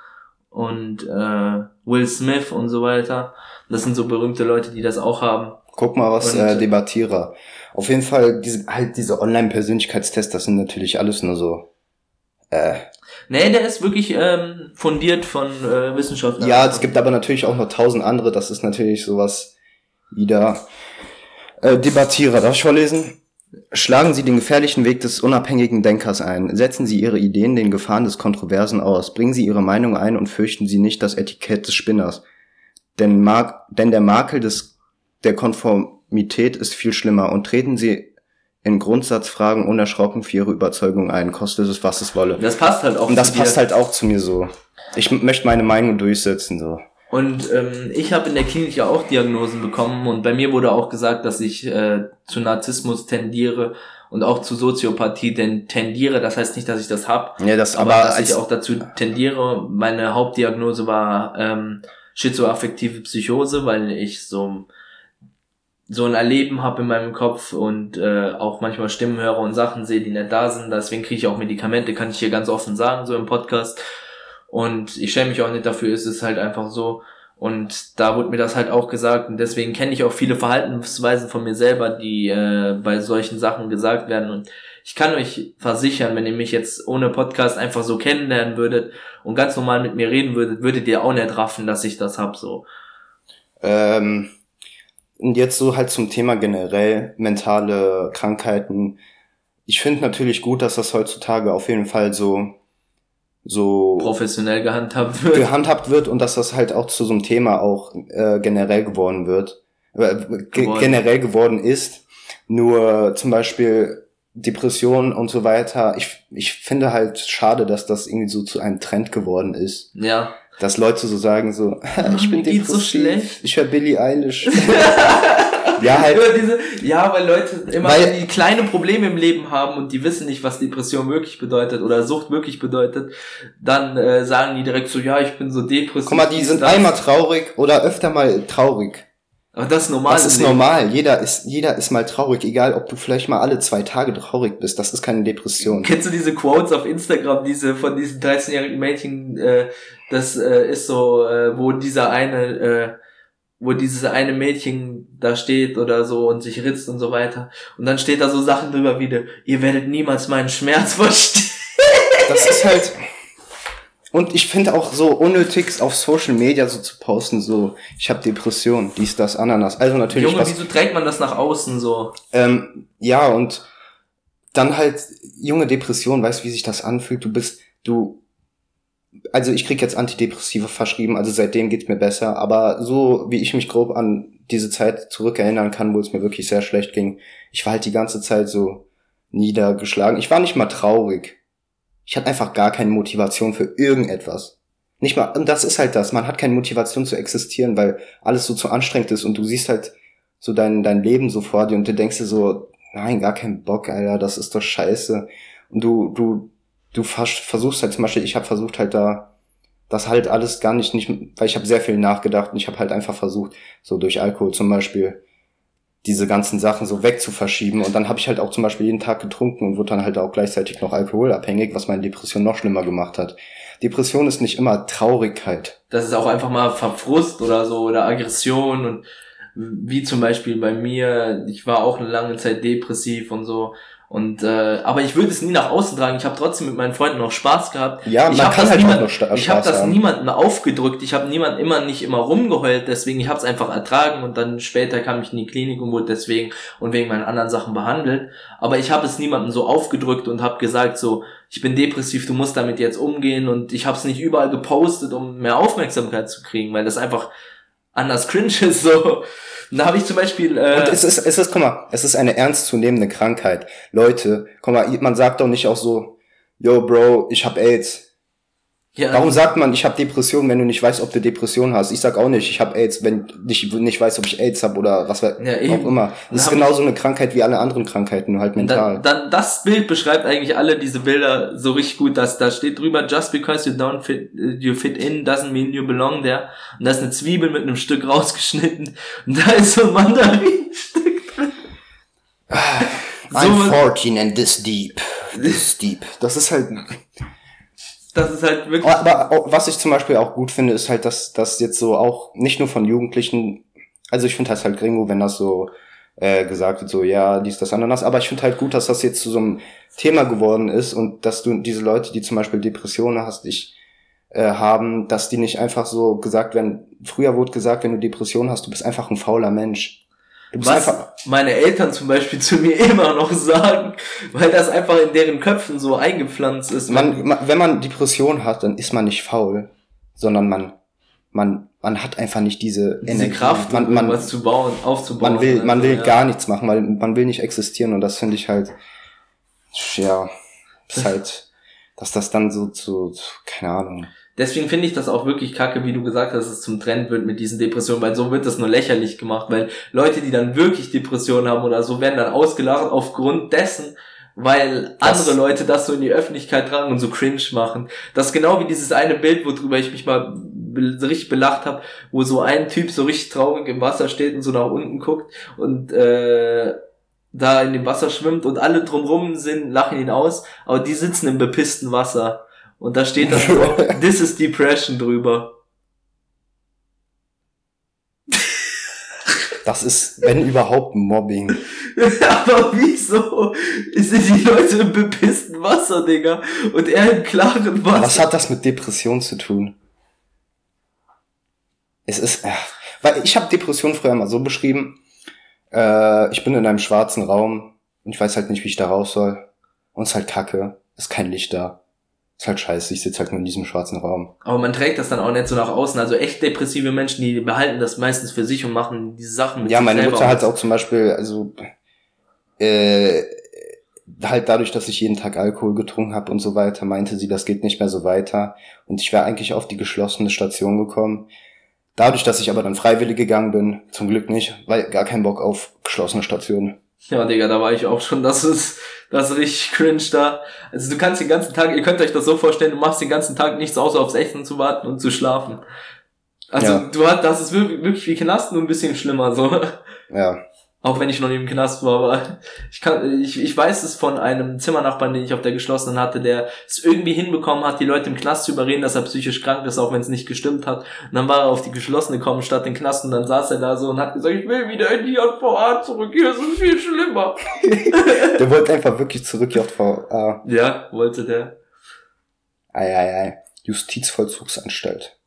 und äh, Will Smith und so weiter. Das sind so berühmte Leute, die das auch haben. Guck mal, was und, äh, Debattierer. Auf jeden Fall, diese, halt diese Online-Persönlichkeitstests, das sind natürlich alles nur so. Äh, Nee, der ist wirklich ähm, fundiert von äh, Wissenschaftlern. Ja, es gibt aber natürlich auch noch tausend andere. Das ist natürlich sowas wieder. Äh, Debattierer, darf ich vorlesen? Schlagen Sie den gefährlichen Weg des unabhängigen Denkers ein. Setzen Sie Ihre Ideen den Gefahren des Kontroversen aus. Bringen Sie Ihre Meinung ein und fürchten Sie nicht das Etikett des Spinners. Denn, Mar denn der Makel des, der Konformität ist viel schlimmer und treten Sie in Grundsatzfragen unerschrocken für ihre Überzeugung ein, kostet es, was es wolle. Das passt halt auch. Und das passt dir. halt auch zu mir so. Ich möchte meine Meinung durchsetzen so. Und ähm, ich habe in der Klinik ja auch Diagnosen bekommen und bei mir wurde auch gesagt, dass ich äh, zu Narzissmus tendiere und auch zu Soziopathie denn tendiere. Das heißt nicht, dass ich das hab, ja, das, aber, aber dass ich auch dazu tendiere. Meine Hauptdiagnose war ähm, schizoaffektive Psychose, weil ich so so ein Erleben habe in meinem Kopf und äh, auch manchmal Stimmen höre und Sachen sehe, die nicht da sind. Deswegen kriege ich auch Medikamente, kann ich hier ganz offen sagen, so im Podcast. Und ich schäme mich auch nicht dafür, ist es halt einfach so. Und da wurde mir das halt auch gesagt. Und deswegen kenne ich auch viele Verhaltensweisen von mir selber, die äh, bei solchen Sachen gesagt werden. Und ich kann euch versichern, wenn ihr mich jetzt ohne Podcast einfach so kennenlernen würdet und ganz normal mit mir reden würdet, würdet ihr auch nicht raffen, dass ich das hab so. Ähm und jetzt so halt zum Thema generell mentale Krankheiten. Ich finde natürlich gut, dass das heutzutage auf jeden Fall so so professionell gehandhabt wird. Gehandhabt wird und dass das halt auch zu so einem Thema auch äh, generell geworden wird. Äh, geworden. generell geworden ist. Nur zum Beispiel Depressionen und so weiter. Ich, ich finde halt schade, dass das irgendwie so zu einem Trend geworden ist. Ja dass Leute so sagen so, ich bin depressiv, so schlecht. ich höre Billie Eilish. ja, halt. Diese, ja, weil Leute immer weil, die kleine Probleme im Leben haben und die wissen nicht, was Depression wirklich bedeutet oder Sucht wirklich bedeutet, dann äh, sagen die direkt so, ja, ich bin so depressiv. Guck mal, die sind das. einmal traurig oder öfter mal traurig. Aber das ist normal. Das ist normal. Jeder ist, jeder ist mal traurig, egal ob du vielleicht mal alle zwei Tage traurig bist. Das ist keine Depression. Kennst du diese Quotes auf Instagram, diese von diesen 13-jährigen Mädchen, äh, das äh, ist so, äh, wo dieser eine, äh, wo dieses eine Mädchen da steht oder so und sich ritzt und so weiter. Und dann steht da so Sachen drüber wie, ihr werdet niemals meinen Schmerz verstehen. Das ist halt, und ich finde auch so unnötig auf Social Media so zu posten, so, ich habe Depression, dies, das, Ananas. Also natürlich. Junge, was, wieso trägt man das nach außen so? Ähm, ja, und dann halt junge Depression, weißt du, wie sich das anfühlt? Du bist du, also ich krieg jetzt Antidepressive verschrieben, also seitdem geht's mir besser, aber so wie ich mich grob an diese Zeit zurückerinnern kann, wo es mir wirklich sehr schlecht ging, ich war halt die ganze Zeit so niedergeschlagen. Ich war nicht mal traurig. Ich hatte einfach gar keine Motivation für irgendetwas. Nicht mal, und das ist halt das, man hat keine Motivation zu existieren, weil alles so zu anstrengend ist und du siehst halt so dein, dein Leben so vor dir und du denkst dir so, nein, gar keinen Bock, Alter, das ist doch scheiße. Und du, du, du versuchst halt zum Beispiel, ich habe versucht halt da, das halt alles gar nicht, nicht weil ich habe sehr viel nachgedacht und ich habe halt einfach versucht, so durch Alkohol zum Beispiel, diese ganzen Sachen so wegzuverschieben. Und dann habe ich halt auch zum Beispiel jeden Tag getrunken und wurde dann halt auch gleichzeitig noch alkoholabhängig, was meine Depression noch schlimmer gemacht hat. Depression ist nicht immer Traurigkeit. Das ist auch einfach mal Verfrust oder so oder Aggression und wie zum Beispiel bei mir, ich war auch eine lange Zeit depressiv und so. Und äh, aber ich würde es nie nach außen tragen. Ich habe trotzdem mit meinen Freunden noch Spaß gehabt. Ja, ich man kann halt niemand, noch Spaß Ich habe das haben. niemandem aufgedrückt. Ich habe niemand immer nicht immer rumgeheult. Deswegen ich habe es einfach ertragen und dann später kam ich in die Klinik und wurde deswegen und wegen meinen anderen Sachen behandelt. Aber ich habe es niemandem so aufgedrückt und habe gesagt so, ich bin depressiv, du musst damit jetzt umgehen und ich habe es nicht überall gepostet, um mehr Aufmerksamkeit zu kriegen, weil das einfach anders cringe ist so. Da habe ich zum Beispiel. Äh, und es ist, es ist, guck mal, es ist eine ernstzunehmende Krankheit. Leute, guck mal, man sagt doch nicht auch so, yo, Bro, ich hab AIDS. Ja. Warum sagt man, ich habe Depression, wenn du nicht weißt, ob du Depression hast? Ich sag auch nicht, ich habe AIDS, wenn ich nicht weiß, ob ich AIDS habe oder was ja, auch immer. Das ist genauso eine Krankheit wie alle anderen Krankheiten, nur halt mental. Dann, dann das Bild beschreibt eigentlich alle diese Bilder so richtig gut, dass da steht drüber, just because you don't fit, you fit in doesn't mean you belong there. Und da ist eine Zwiebel mit einem Stück rausgeschnitten und da ist so ein Mandarinstück drin. I'm 14 and this deep. This deep. Das ist halt das ist halt wirklich. Aber was ich zum Beispiel auch gut finde, ist halt, dass das jetzt so auch nicht nur von Jugendlichen, also ich finde das halt gringo, wenn das so äh, gesagt wird, so ja, dies, das, anderes, aber ich finde halt gut, dass das jetzt zu so einem Thema geworden ist und dass du diese Leute, die zum Beispiel Depressionen hast, ich äh, haben, dass die nicht einfach so gesagt werden, früher wurde gesagt, wenn du Depressionen hast, du bist einfach ein fauler Mensch. Was meine Eltern zum Beispiel zu mir immer noch sagen, weil das einfach in deren Köpfen so eingepflanzt ist. Man, man, wenn man Depression hat, dann ist man nicht faul, sondern man, man, man hat einfach nicht diese, diese Energie. Kraft, man, man, was zu bauen, aufzubauen. Man will, man will ja. gar nichts machen, weil man will nicht existieren und das finde ich halt, ja, ist halt, dass das dann so zu, keine Ahnung. Deswegen finde ich das auch wirklich kacke, wie du gesagt hast, dass es zum Trend wird mit diesen Depressionen, weil so wird das nur lächerlich gemacht, weil Leute, die dann wirklich Depressionen haben oder so, werden dann ausgelacht aufgrund dessen, weil das andere Leute das so in die Öffentlichkeit tragen und so cringe machen. Das ist genau wie dieses eine Bild, worüber ich mich mal richtig belacht habe, wo so ein Typ so richtig traurig im Wasser steht und so nach unten guckt und äh, da in dem Wasser schwimmt und alle drumrum sind, lachen ihn aus, aber die sitzen im bepissten Wasser. Und da steht dann so, this is depression drüber. Das ist, wenn überhaupt, Mobbing. Aber wieso sind die Leute im bepissten Wasser, Digga? Und er im klaren Wasser. Was hat das mit Depression zu tun? Es ist, äh, weil ich habe Depression früher mal so beschrieben, äh, ich bin in einem schwarzen Raum und ich weiß halt nicht, wie ich da raus soll. Und es ist halt kacke, ist kein Licht da. Ist halt scheiße, ich sitze halt nur in diesem schwarzen Raum. Aber man trägt das dann auch nicht so nach außen. Also echt depressive Menschen, die behalten das meistens für sich und machen diese Sachen mit Ja, meine Mutter hat auch zum Beispiel, also äh, halt dadurch, dass ich jeden Tag Alkohol getrunken habe und so weiter, meinte sie, das geht nicht mehr so weiter. Und ich wäre eigentlich auf die geschlossene Station gekommen. Dadurch, dass ich aber dann freiwillig gegangen bin, zum Glück nicht, weil gar keinen Bock auf geschlossene Stationen. Ja, Digga, da war ich auch schon. Das ist, das ist richtig cringe da. Also du kannst den ganzen Tag, ihr könnt euch das so vorstellen, du machst den ganzen Tag nichts außer aufs Essen zu warten und zu schlafen. Also ja. du hast, das ist wirklich, wirklich wie Knast, nur ein bisschen schlimmer so. Ja. Auch wenn ich noch nie im Knast war, aber ich kann, ich, ich weiß es von einem Zimmernachbarn, den ich auf der geschlossenen hatte, der es irgendwie hinbekommen hat, die Leute im Knast zu überreden, dass er psychisch krank ist, auch wenn es nicht gestimmt hat. Und dann war er auf die geschlossene gekommen statt den Knast und dann saß er da so und hat gesagt, ich will wieder in die JVA zurück, hier ist es viel schlimmer. der wollte einfach wirklich zurück, JVA. Ja, wollte der. Ei, ei, ei. Justizvollzugsanstalt.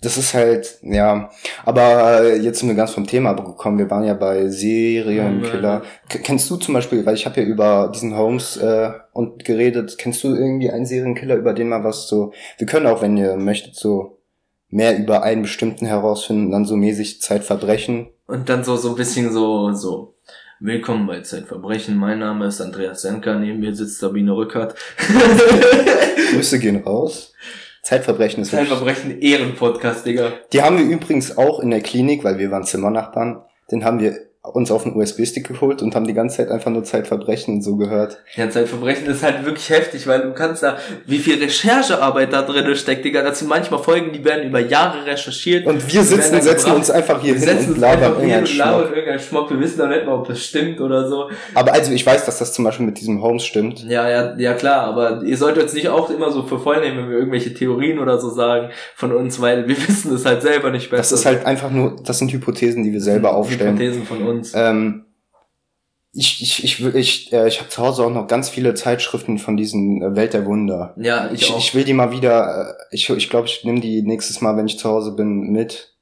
Das ist halt, ja, aber äh, jetzt sind wir ganz vom Thema abgekommen. Wir waren ja bei Serienkiller. K kennst du zum Beispiel, weil ich habe ja über diesen Holmes äh, und geredet, kennst du irgendwie einen Serienkiller, über den mal was so, wir können auch, wenn ihr möchtet, so mehr über einen bestimmten herausfinden, dann so mäßig Zeitverbrechen. Und dann so, so ein bisschen so, so. Willkommen bei Zeitverbrechen. Mein Name ist Andreas Senker. Neben mir sitzt Sabine Rückert. Grüße gehen raus. Zeitverbrechen ist Zeitverbrechen Ehrenpodcast, Digga. Die haben wir übrigens auch in der Klinik, weil wir waren Zimmernachbarn. Den haben wir uns auf einen USB-Stick geholt und haben die ganze Zeit einfach nur Zeitverbrechen und so gehört. Ja, Zeitverbrechen ist halt wirklich heftig, weil du kannst da, wie viel Recherchearbeit da drin steckt, Digga. Das sind manchmal Folgen, die werden über Jahre recherchiert. Und wir sitzen, setzen uns einfach hier wir hin und labern irgendeinen Schmuck. irgendeinen Schmuck. Wir wissen doch nicht mal, ob das stimmt oder so. Aber also ich weiß, dass das zum Beispiel mit diesem Holmes stimmt. Ja, ja, ja klar, aber ihr solltet jetzt nicht auch immer so für voll nehmen, wenn wir irgendwelche Theorien oder so sagen von uns, weil wir wissen es halt selber nicht besser. Das ist halt einfach nur, das sind Hypothesen, die wir selber aufstellen. Hypothesen von uns. Ähm, ich, ich, ich, ich, äh, ich habe zu Hause auch noch ganz viele Zeitschriften von diesen äh, Welt der Wunder. Ja, ich, ich, auch. ich will die mal wieder, äh, ich ich, glaube, ich nehme die nächstes Mal, wenn ich zu Hause bin, mit.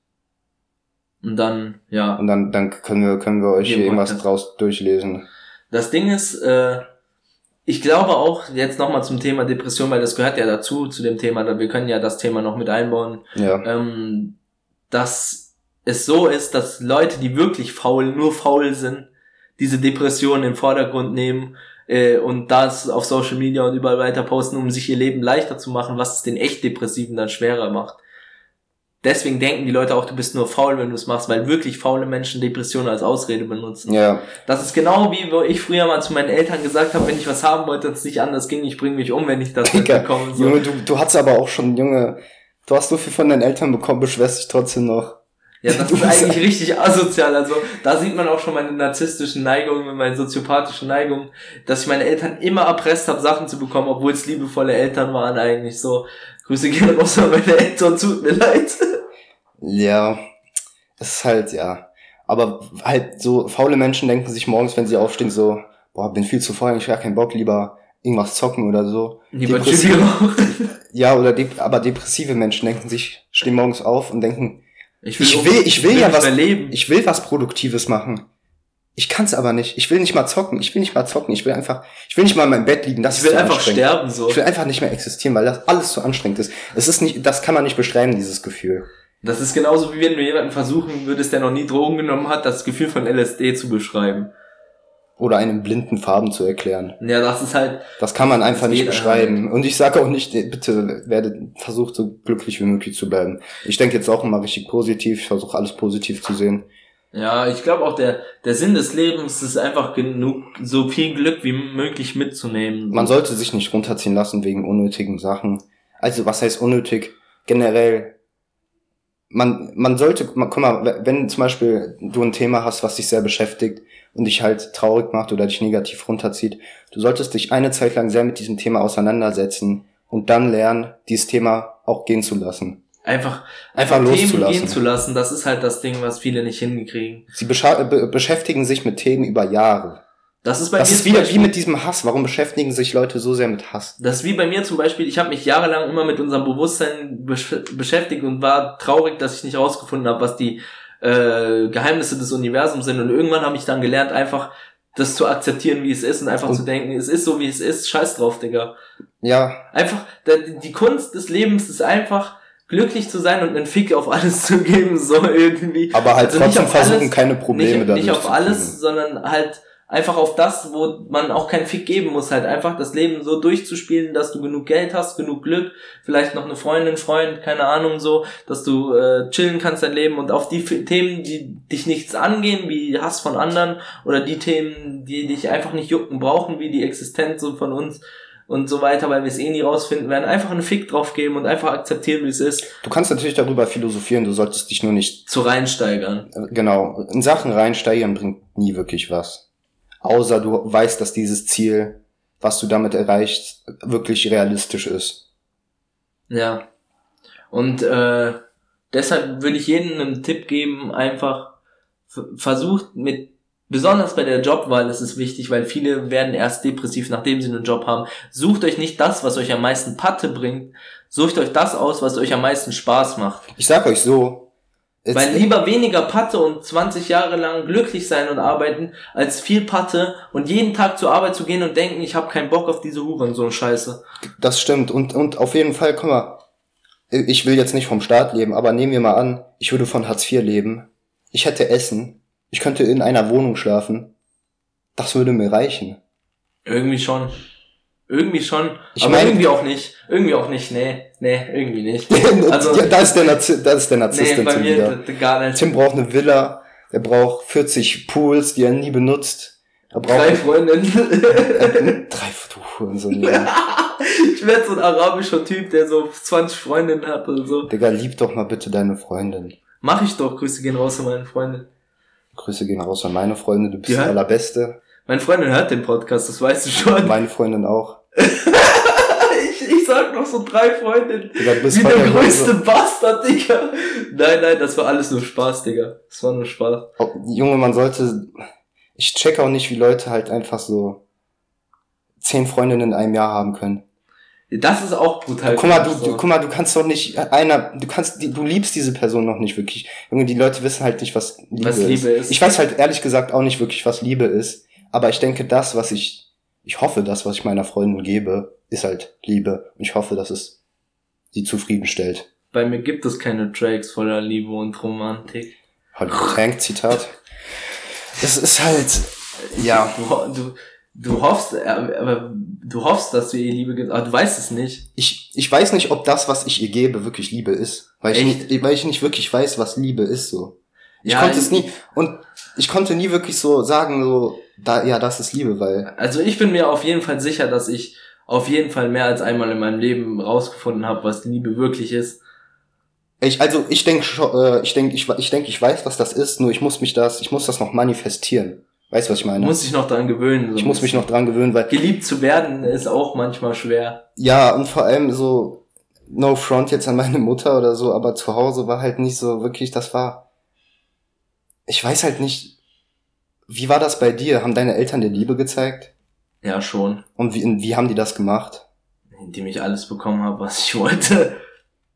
Und dann, ja. Und dann, dann können wir, können wir euch hier irgendwas Podcast. draus durchlesen. Das Ding ist, äh, ich glaube auch jetzt nochmal zum Thema Depression, weil das gehört ja dazu, zu dem Thema, wir können ja das Thema noch mit einbauen, ja. ähm, dass es so ist, dass Leute, die wirklich faul, nur faul sind, diese Depression im Vordergrund nehmen äh, und das auf Social Media und überall weiter posten, um sich ihr Leben leichter zu machen, was es den echt Depressiven dann schwerer macht. Deswegen denken die Leute auch, du bist nur faul, wenn du es machst, weil wirklich faule Menschen Depressionen als Ausrede benutzen. Ja. Das ist genau wie wo ich früher mal zu meinen Eltern gesagt habe, wenn ich was haben wollte und es nicht anders ging, ich bringe mich um, wenn ich das nicht bekomme. So. Junge, du, du hast aber auch schon, Junge, du hast so viel von deinen Eltern bekommen, beschwerst dich trotzdem noch. Ja, das ist eigentlich richtig asozial. Also da sieht man auch schon meine narzisstischen Neigungen, meine soziopathischen Neigungen, dass ich meine Eltern immer erpresst habe, Sachen zu bekommen, obwohl es liebevolle Eltern waren eigentlich so. Grüße gerne raus an meine Eltern, tut mir leid. Ja, es ist halt, ja. Aber halt so faule Menschen denken sich morgens, wenn sie aufstehen, so, boah, bin viel zu faul, ich habe keinen Bock, lieber irgendwas zocken oder so. Lieber Depressive, ja, oder de aber depressive Menschen denken sich, stehen morgens auf und denken, ich will, ich will, ich will, ja was, überleben. ich will was Produktives machen. Ich kann's aber nicht. Ich will nicht mal zocken. Ich will nicht mal zocken. Ich will einfach, ich will nicht mal in meinem Bett liegen. Das ich will einfach sterben so. Ich will einfach nicht mehr existieren, weil das alles zu anstrengend ist. Es ist nicht, das kann man nicht beschreiben, dieses Gefühl. Das ist genauso wie wenn du jemanden versuchen würdest, der noch nie Drogen genommen hat, das Gefühl von LSD zu beschreiben. Oder einen blinden Farben zu erklären. Ja, das ist halt. Das kann man einfach nicht beschreiben. Halt. Und ich sage auch nicht, bitte werdet versucht so glücklich wie möglich zu bleiben. Ich denke jetzt auch immer richtig positiv. Ich versuche alles positiv zu sehen. Ja, ich glaube auch der der Sinn des Lebens ist einfach genug so viel Glück wie möglich mitzunehmen. Man sollte sich nicht runterziehen lassen wegen unnötigen Sachen. Also was heißt unnötig? Generell man, man sollte, man, guck mal, wenn zum Beispiel du ein Thema hast, was dich sehr beschäftigt und dich halt traurig macht oder dich negativ runterzieht, du solltest dich eine Zeit lang sehr mit diesem Thema auseinandersetzen und dann lernen, dieses Thema auch gehen zu lassen. Einfach, einfach, einfach Themen gehen zu lassen, das ist halt das Ding, was viele nicht hinkriegen. Sie be beschäftigen sich mit Themen über Jahre. Das ist bei das mir ist wieder Beispiel, wie mit diesem Hass. Warum beschäftigen sich Leute so sehr mit Hass? Das ist wie bei mir zum Beispiel. Ich habe mich jahrelang immer mit unserem Bewusstsein besch beschäftigt und war traurig, dass ich nicht rausgefunden habe, was die äh, Geheimnisse des Universums sind. Und irgendwann habe ich dann gelernt, einfach das zu akzeptieren, wie es ist und einfach und zu denken, es ist so, wie es ist. Scheiß drauf, Digga. Ja. Einfach, die Kunst des Lebens ist einfach glücklich zu sein und einen Fick auf alles zu geben, so irgendwie. Aber halt also trotzdem versuchen, alles, keine Probleme nicht, nicht auf alles, sondern halt einfach auf das, wo man auch keinen Fick geben muss, halt einfach das Leben so durchzuspielen, dass du genug Geld hast, genug Glück, vielleicht noch eine Freundin, Freund, keine Ahnung so, dass du äh, chillen kannst dein Leben und auf die Themen, die dich nichts angehen, wie Hass von anderen oder die Themen, die dich einfach nicht jucken brauchen, wie die Existenz so von uns und so weiter, weil wir es eh nie rausfinden werden, einfach einen Fick drauf geben und einfach akzeptieren, wie es ist. Du kannst natürlich darüber philosophieren, du solltest dich nur nicht zu reinsteigern. Genau, in Sachen reinsteigern bringt nie wirklich was außer du weißt, dass dieses Ziel, was du damit erreichst, wirklich realistisch ist. Ja. Und äh, deshalb würde ich jedem einen Tipp geben, einfach versucht mit Besonders bei der Jobwahl ist es wichtig, weil viele werden erst depressiv, nachdem sie einen Job haben. Sucht euch nicht das, was euch am meisten Patte bringt, Sucht euch das aus, was euch am meisten Spaß macht. Ich sag euch so. Weil lieber weniger Patte und 20 Jahre lang glücklich sein und arbeiten, als viel Patte und jeden Tag zur Arbeit zu gehen und denken, ich habe keinen Bock auf diese Huren, so eine Scheiße. Das stimmt. Und, und auf jeden Fall, guck mal, ich will jetzt nicht vom Staat leben, aber nehmen wir mal an, ich würde von Hartz IV leben. Ich hätte Essen. Ich könnte in einer Wohnung schlafen. Das würde mir reichen. Irgendwie schon. Irgendwie schon, ich aber meine, irgendwie auch nicht. Irgendwie auch nicht, nee, nee, irgendwie nicht. Also, ja, da ist der, Nazi das ist der Narzisst nee, bei mir gar nicht. Tim braucht eine Villa, er braucht 40 Pools, die er nie benutzt. Er braucht drei Freundinnen. drei, ja. Ich werde so ein arabischer Typ, der so 20 Freundinnen hat oder so. Digga, lieb doch mal bitte deine Freundin. Mach ich doch, Grüße gehen raus an meine Freundin. Grüße gehen raus an meine Freundin, du bist ja. der allerbeste. Meine Freundin hört den Podcast, das weißt du schon. Meine Freundin auch. ich, ich sag noch so drei Freundinnen. Digga, du bist Wie der größte Bastard, Digga. Nein, nein, das war alles nur Spaß, Digga. Das war nur Spaß. Oh, Junge, man sollte, ich check auch nicht, wie Leute halt einfach so zehn Freundinnen in einem Jahr haben können. Das ist auch brutal. Guck mal, du, du, guck mal, du kannst doch nicht einer, du kannst, du liebst diese Person noch nicht wirklich. Junge, die Leute wissen halt nicht, was Liebe, was Liebe ist. ist. Ich weiß halt ehrlich gesagt auch nicht wirklich, was Liebe ist. Aber ich denke, das, was ich, ich hoffe, das, was ich meiner Freundin gebe, ist halt Liebe. Und ich hoffe, dass es sie zufriedenstellt. Bei mir gibt es keine Tracks voller Liebe und Romantik. Halt, Tank-Zitat. Das ist halt, ja. Du, du, hoffst, äh, aber du hoffst, dass du ihr Liebe gibst, aber du weißt es nicht. Ich, ich weiß nicht, ob das, was ich ihr gebe, wirklich Liebe ist. Weil ich, nicht, weil ich nicht wirklich weiß, was Liebe ist, so. Ich ja, konnte ich, es nie, und ich konnte nie wirklich so sagen, so, da, ja, das ist Liebe, weil. Also ich bin mir auf jeden Fall sicher, dass ich auf jeden Fall mehr als einmal in meinem Leben rausgefunden habe, was Liebe wirklich ist. Ich, also ich denke, äh, ich denke, ich, ich denke, ich weiß, was das ist, nur ich muss mich das, ich muss das noch manifestieren. Weißt du, was ich meine? Muss ich noch dran gewöhnen. So ich muss mich noch dran gewöhnen, weil. Geliebt zu werden ist auch manchmal schwer. Ja, und vor allem so, no front jetzt an meine Mutter oder so, aber zu Hause war halt nicht so wirklich, das war. Ich weiß halt nicht, wie war das bei dir? Haben deine Eltern dir Liebe gezeigt? Ja, schon. Und wie, wie haben die das gemacht? Indem ich alles bekommen habe, was ich wollte.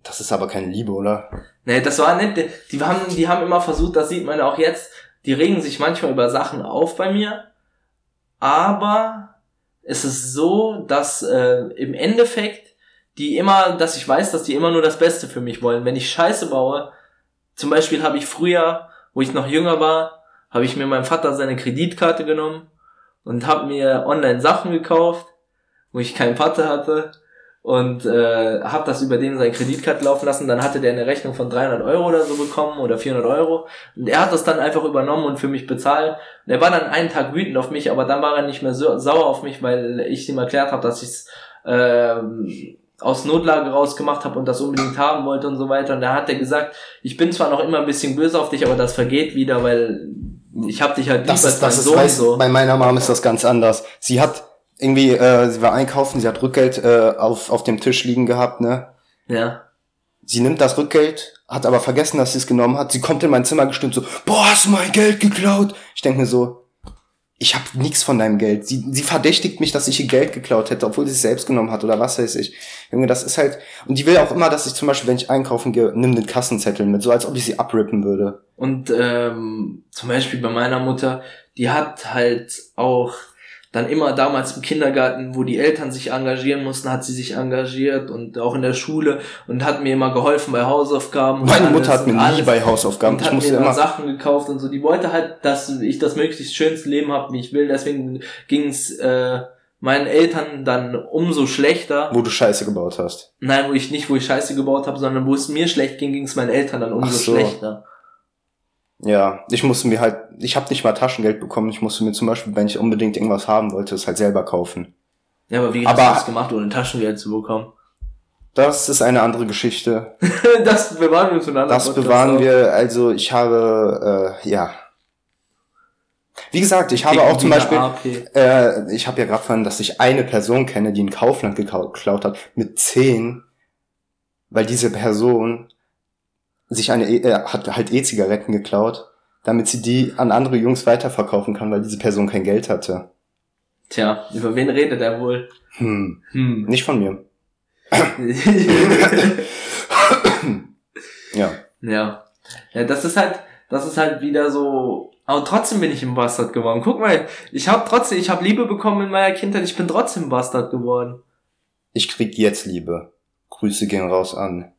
Das ist aber keine Liebe, oder? Nee, das war nicht. Die haben, die haben immer versucht, das sieht man auch jetzt, die regen sich manchmal über Sachen auf bei mir, aber es ist so, dass äh, im Endeffekt die immer, dass ich weiß, dass die immer nur das Beste für mich wollen. Wenn ich Scheiße baue, zum Beispiel habe ich früher, wo ich noch jünger war, habe ich mir meinem Vater seine Kreditkarte genommen und habe mir online Sachen gekauft, wo ich keinen Vater hatte und äh, habe das über den seine Kreditkarte laufen lassen. Dann hatte der eine Rechnung von 300 Euro oder so bekommen oder 400 Euro und er hat das dann einfach übernommen und für mich bezahlt. Und er war dann einen Tag wütend auf mich, aber dann war er nicht mehr so sauer auf mich, weil ich ihm erklärt habe, dass ich es äh, aus Notlage rausgemacht habe und das unbedingt haben wollte und so weiter. Und da hat er gesagt, ich bin zwar noch immer ein bisschen böse auf dich, aber das vergeht wieder, weil ich habe dich halt das ist, das ist, Sohn so. Bei meiner Mom ist das ganz anders. Sie hat irgendwie, äh, sie war einkaufen, sie hat Rückgeld äh, auf, auf dem Tisch liegen gehabt, ne? Ja. Sie nimmt das Rückgeld, hat aber vergessen, dass sie es genommen hat. Sie kommt in mein Zimmer gestimmt so, boah, hast du mein Geld geklaut? Ich denke mir so, ich habe nichts von deinem Geld. Sie, sie verdächtigt mich, dass ich ihr Geld geklaut hätte, obwohl sie es selbst genommen hat oder was weiß ich. Junge, das ist halt. Und die will auch immer, dass ich zum Beispiel, wenn ich einkaufen gehe, nimm den Kassenzettel mit, so als ob ich sie abrippen würde. Und ähm, zum Beispiel bei meiner Mutter, die hat halt auch dann immer damals im Kindergarten, wo die Eltern sich engagieren mussten, hat sie sich engagiert und auch in der Schule und hat mir immer geholfen bei Hausaufgaben. Meine Mutter hat mir nie bei Hausaufgaben. Und ich hat mir immer Sachen gekauft und so. Die wollte halt, dass ich das möglichst schönste Leben habe, wie ich will. Deswegen ging's äh, meinen Eltern dann umso schlechter. Wo du Scheiße gebaut hast. Nein, wo ich nicht, wo ich Scheiße gebaut habe, sondern wo es mir schlecht ging, ging's meinen Eltern dann umso so. schlechter. Ja, ich musste mir halt, ich habe nicht mal Taschengeld bekommen. Ich musste mir zum Beispiel, wenn ich unbedingt irgendwas haben wollte, es halt selber kaufen. Ja, aber wie hast aber, du das gemacht, ohne Taschengeld zu bekommen? Das ist eine andere Geschichte. das bewahren wir zueinander. Das bewahren wir, also ich habe, äh, ja. Wie gesagt, ich habe auch zum Beispiel, äh, ich habe ja gerade vorhin, dass ich eine Person kenne, die in Kaufland geklaut hat, mit zehn, weil diese Person sich eine, e, er hat halt E-Zigaretten geklaut, damit sie die an andere Jungs weiterverkaufen kann, weil diese Person kein Geld hatte. Tja, über wen redet er wohl? Hm. hm. Nicht von mir. ja. Ja. Ja, das ist halt, das ist halt wieder so. Aber trotzdem bin ich ein Bastard geworden. Guck mal, ich habe trotzdem, ich habe Liebe bekommen in meiner Kindheit. Ich bin trotzdem ein Bastard geworden. Ich krieg jetzt Liebe. Grüße gehen raus an.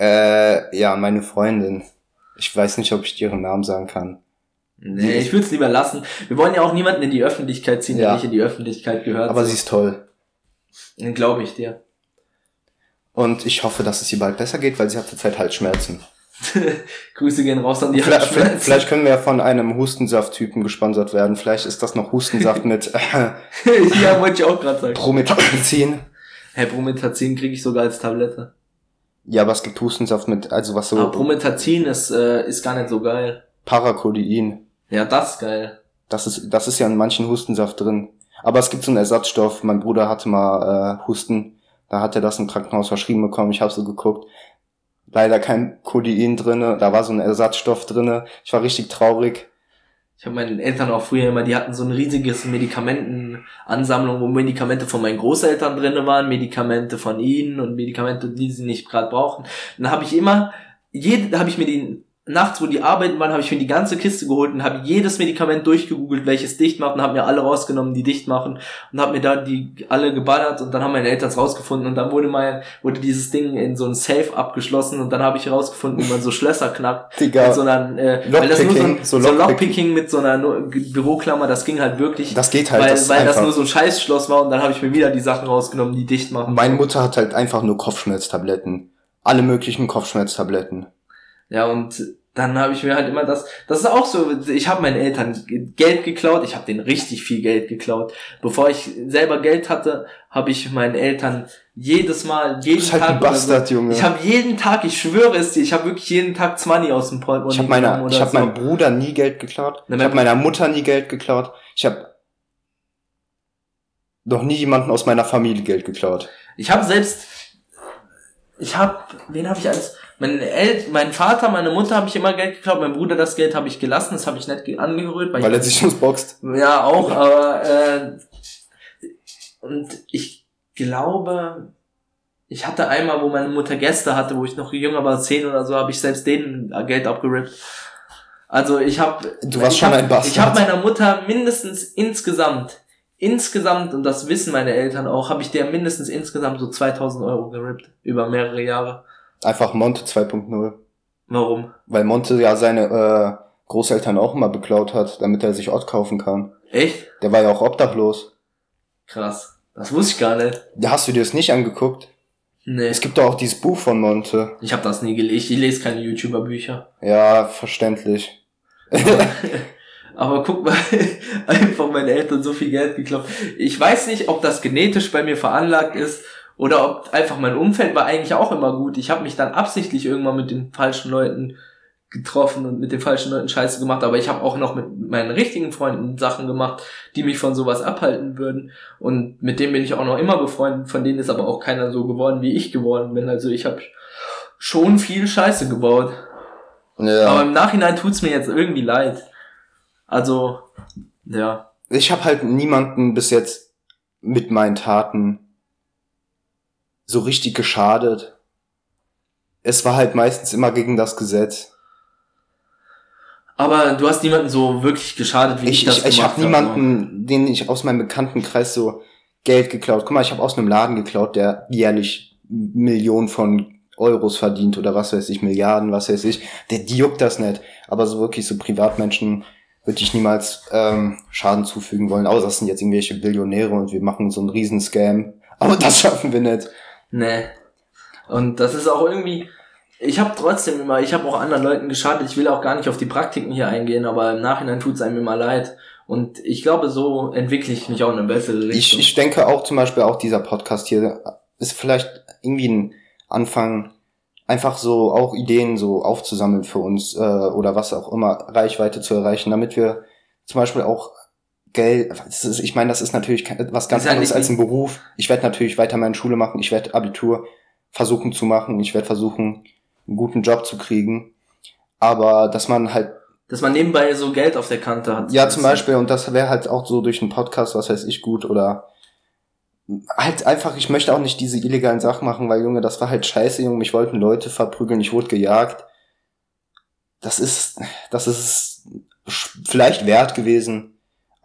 Äh, ja, meine Freundin. Ich weiß nicht, ob ich dir ihren Namen sagen kann. Nee, ich würde es lieber lassen. Wir wollen ja auch niemanden in die Öffentlichkeit ziehen, der Ja. nicht in die Öffentlichkeit gehört. Aber sie ist toll. Dann glaube ich dir. Und ich hoffe, dass es ihr bald besser geht, weil sie hat zurzeit Halsschmerzen. Grüße gehen raus an die Vielleicht, Halsschmerzen. vielleicht können wir ja von einem Hustensaft-Typen gesponsert werden. Vielleicht ist das noch Hustensaft mit äh, ja, wollte ich auch gerade sagen. Promethazin. Hey, Promethazin kriege ich sogar als Tablette. Ja, aber es gibt Hustensaft mit, also was so Aber Promethazin ist, äh, ist gar nicht so geil. Paracodein. Ja, das ist geil. Das ist, das ist ja in manchen Hustensaft drin. Aber es gibt so einen Ersatzstoff. Mein Bruder hatte mal äh, Husten. Da hat er das im Krankenhaus verschrieben bekommen. Ich habe so geguckt. Leider kein Codein drinne. Da war so ein Ersatzstoff drinne. Ich war richtig traurig. Ich habe meinen Eltern auch früher immer, die hatten so ein riesiges Medikamentenansammlung, wo Medikamente von meinen Großeltern drinne waren, Medikamente von ihnen und Medikamente, die sie nicht gerade brauchen. Dann habe ich immer, jede, habe ich mir die nachts, wo die arbeiten waren, habe ich mir die ganze Kiste geholt und habe jedes Medikament durchgegoogelt, welches dicht macht und habe mir alle rausgenommen, die dicht machen und habe mir da die alle geballert und dann haben meine Eltern es rausgefunden und dann wurde mein wurde dieses Ding in so ein Safe abgeschlossen und dann habe ich herausgefunden, wie man so Schlösser knackt Digga, mit so einer äh, weil das nur so, ein, Lockpicking, so so Lockpicking. Mit so einer Büroklammer, das ging halt wirklich, das geht halt. weil, das weil das nur so ein Scheißschloss war und dann habe ich mir wieder die Sachen rausgenommen, die dicht machen. Meine Mutter hat halt einfach nur Kopfschmerztabletten. Alle möglichen Kopfschmerztabletten. Ja, und dann habe ich mir halt immer das, das ist auch so, ich habe meinen Eltern Geld geklaut, ich habe denen richtig viel Geld geklaut. Bevor ich selber Geld hatte, habe ich meinen Eltern jedes Mal, jeden bist halt Tag ein Bastard, so, Junge. ich habe jeden Tag, ich schwöre es dir, ich habe wirklich jeden Tag 20 aus dem Portemonnaie Ich habe meiner, ich habe so. meinem Bruder nie Geld geklaut. Na, Ich habe meiner Mutter nie Geld geklaut. Ich habe noch nie jemanden aus meiner Familie Geld geklaut. Ich habe selbst, ich habe, wen habe ich als, mein, El mein Vater, meine Mutter habe ich immer Geld geklaut, mein Bruder das Geld habe ich gelassen, das habe ich nicht ge- angerührt, weil, Weil er ich, sich uns boxt. ja auch, aber äh, und ich glaube, ich hatte einmal, wo meine Mutter Gäste hatte, wo ich noch jünger war, zehn oder so, habe ich selbst denen Geld abgerippt. Also ich habe, Du warst schon hab, ein Bastard. Ich habe meiner Mutter mindestens insgesamt, insgesamt und das wissen meine Eltern auch, habe ich der mindestens insgesamt so 2000 Euro gerippt über mehrere Jahre. Einfach Monte 2.0. Warum? Weil Monte ja seine äh, Großeltern auch immer beklaut hat, damit er sich Ort kaufen kann. Echt? Der war ja auch obdachlos. Krass. Das wusste ich gar nicht. Da hast du dir das nicht angeguckt? Nee. Es gibt doch auch dieses Buch von Monte. Ich habe das nie gelesen. Ich lese keine YouTuber-Bücher. Ja, verständlich. Aber guck mal, einfach meine Eltern so viel Geld geklaut. Ich weiß nicht, ob das genetisch bei mir veranlagt ist oder ob einfach mein Umfeld war eigentlich auch immer gut. Ich habe mich dann absichtlich irgendwann mit den falschen Leuten getroffen und mit den falschen Leuten Scheiße gemacht, aber ich habe auch noch mit meinen richtigen Freunden Sachen gemacht, die mich von sowas abhalten würden und mit denen bin ich auch noch immer befreundet, von denen ist aber auch keiner so geworden, wie ich geworden bin. Also ich habe schon viel Scheiße gebaut. Ja. Aber im Nachhinein tut's mir jetzt irgendwie leid. Also, ja. ich habe halt niemanden bis jetzt mit meinen Taten so richtig geschadet. Es war halt meistens immer gegen das Gesetz. Aber du hast niemanden so wirklich geschadet, wie ich, Ich, das ich, ich gemacht habe niemanden, den ich aus meinem Bekanntenkreis so Geld geklaut. Guck mal, ich habe aus einem Laden geklaut, der jährlich Millionen von Euros verdient oder was weiß ich, Milliarden, was weiß ich. Der, die juckt das nicht. Aber so wirklich so Privatmenschen würde ich niemals ähm, Schaden zufügen wollen. Außer es sind jetzt irgendwelche Billionäre und wir machen so einen riesen Scam. Aber das schaffen wir nicht. Nee. Und das ist auch irgendwie. Ich habe trotzdem immer, ich habe auch anderen Leuten geschadet. Ich will auch gar nicht auf die Praktiken hier eingehen, aber im Nachhinein tut's einem immer leid. Und ich glaube, so entwickle ich mich auch in eine bessere Richtung. Ich, ich denke auch zum Beispiel auch dieser Podcast hier ist vielleicht irgendwie ein Anfang, einfach so auch Ideen so aufzusammeln für uns äh, oder was auch immer, Reichweite zu erreichen, damit wir zum Beispiel auch Geld, ist, ich meine, das ist natürlich was ganz anderes als ein Beruf. Ich werde natürlich weiter meine Schule machen, ich werde Abitur versuchen zu machen, ich werde versuchen, einen guten Job zu kriegen. Aber dass man halt Dass man nebenbei so Geld auf der Kante hat. ja, zum Beispiel, und das wäre halt auch so durch einen Podcast, was weiß ich, gut, oder halt einfach, ich möchte auch nicht diese illegalen Sachen machen, weil Junge, das war halt scheiße, Junge, mich wollten Leute verprügeln, ich wurde gejagt. Das ist, das ist vielleicht wert gewesen,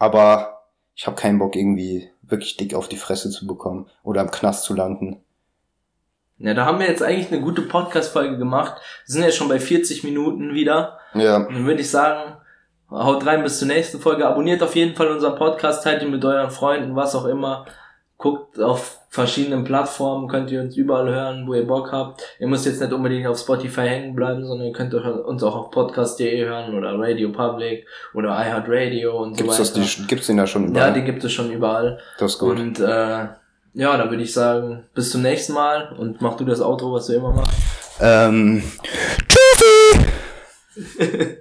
aber ich habe keinen Bock irgendwie wirklich dick auf die Fresse zu bekommen oder im Knast zu landen. Ja, da haben wir jetzt eigentlich eine gute Podcast-Folge gemacht. Wir sind jetzt schon bei 40 Minuten wieder. Ja. Und dann würde ich sagen, haut rein bis zur nächsten Folge. Abonniert auf jeden Fall unseren Podcast, teilt ihn mit euren Freunden, was auch immer. Guckt auf verschiedenen Plattformen, könnt ihr uns überall hören, wo ihr Bock habt. Ihr müsst jetzt nicht unbedingt auf Spotify hängen bleiben, sondern ihr könnt uns auch auf podcast.de hören oder Radio Public oder iHeartRadio und gibt's so weiter. Das, die, gibt's den da schon überall? Ja, die gibt es schon überall. Das ist gut. Und äh, ja, da würde ich sagen, bis zum nächsten Mal und mach du das Outro, was du immer machst. Ähm, tschüssi!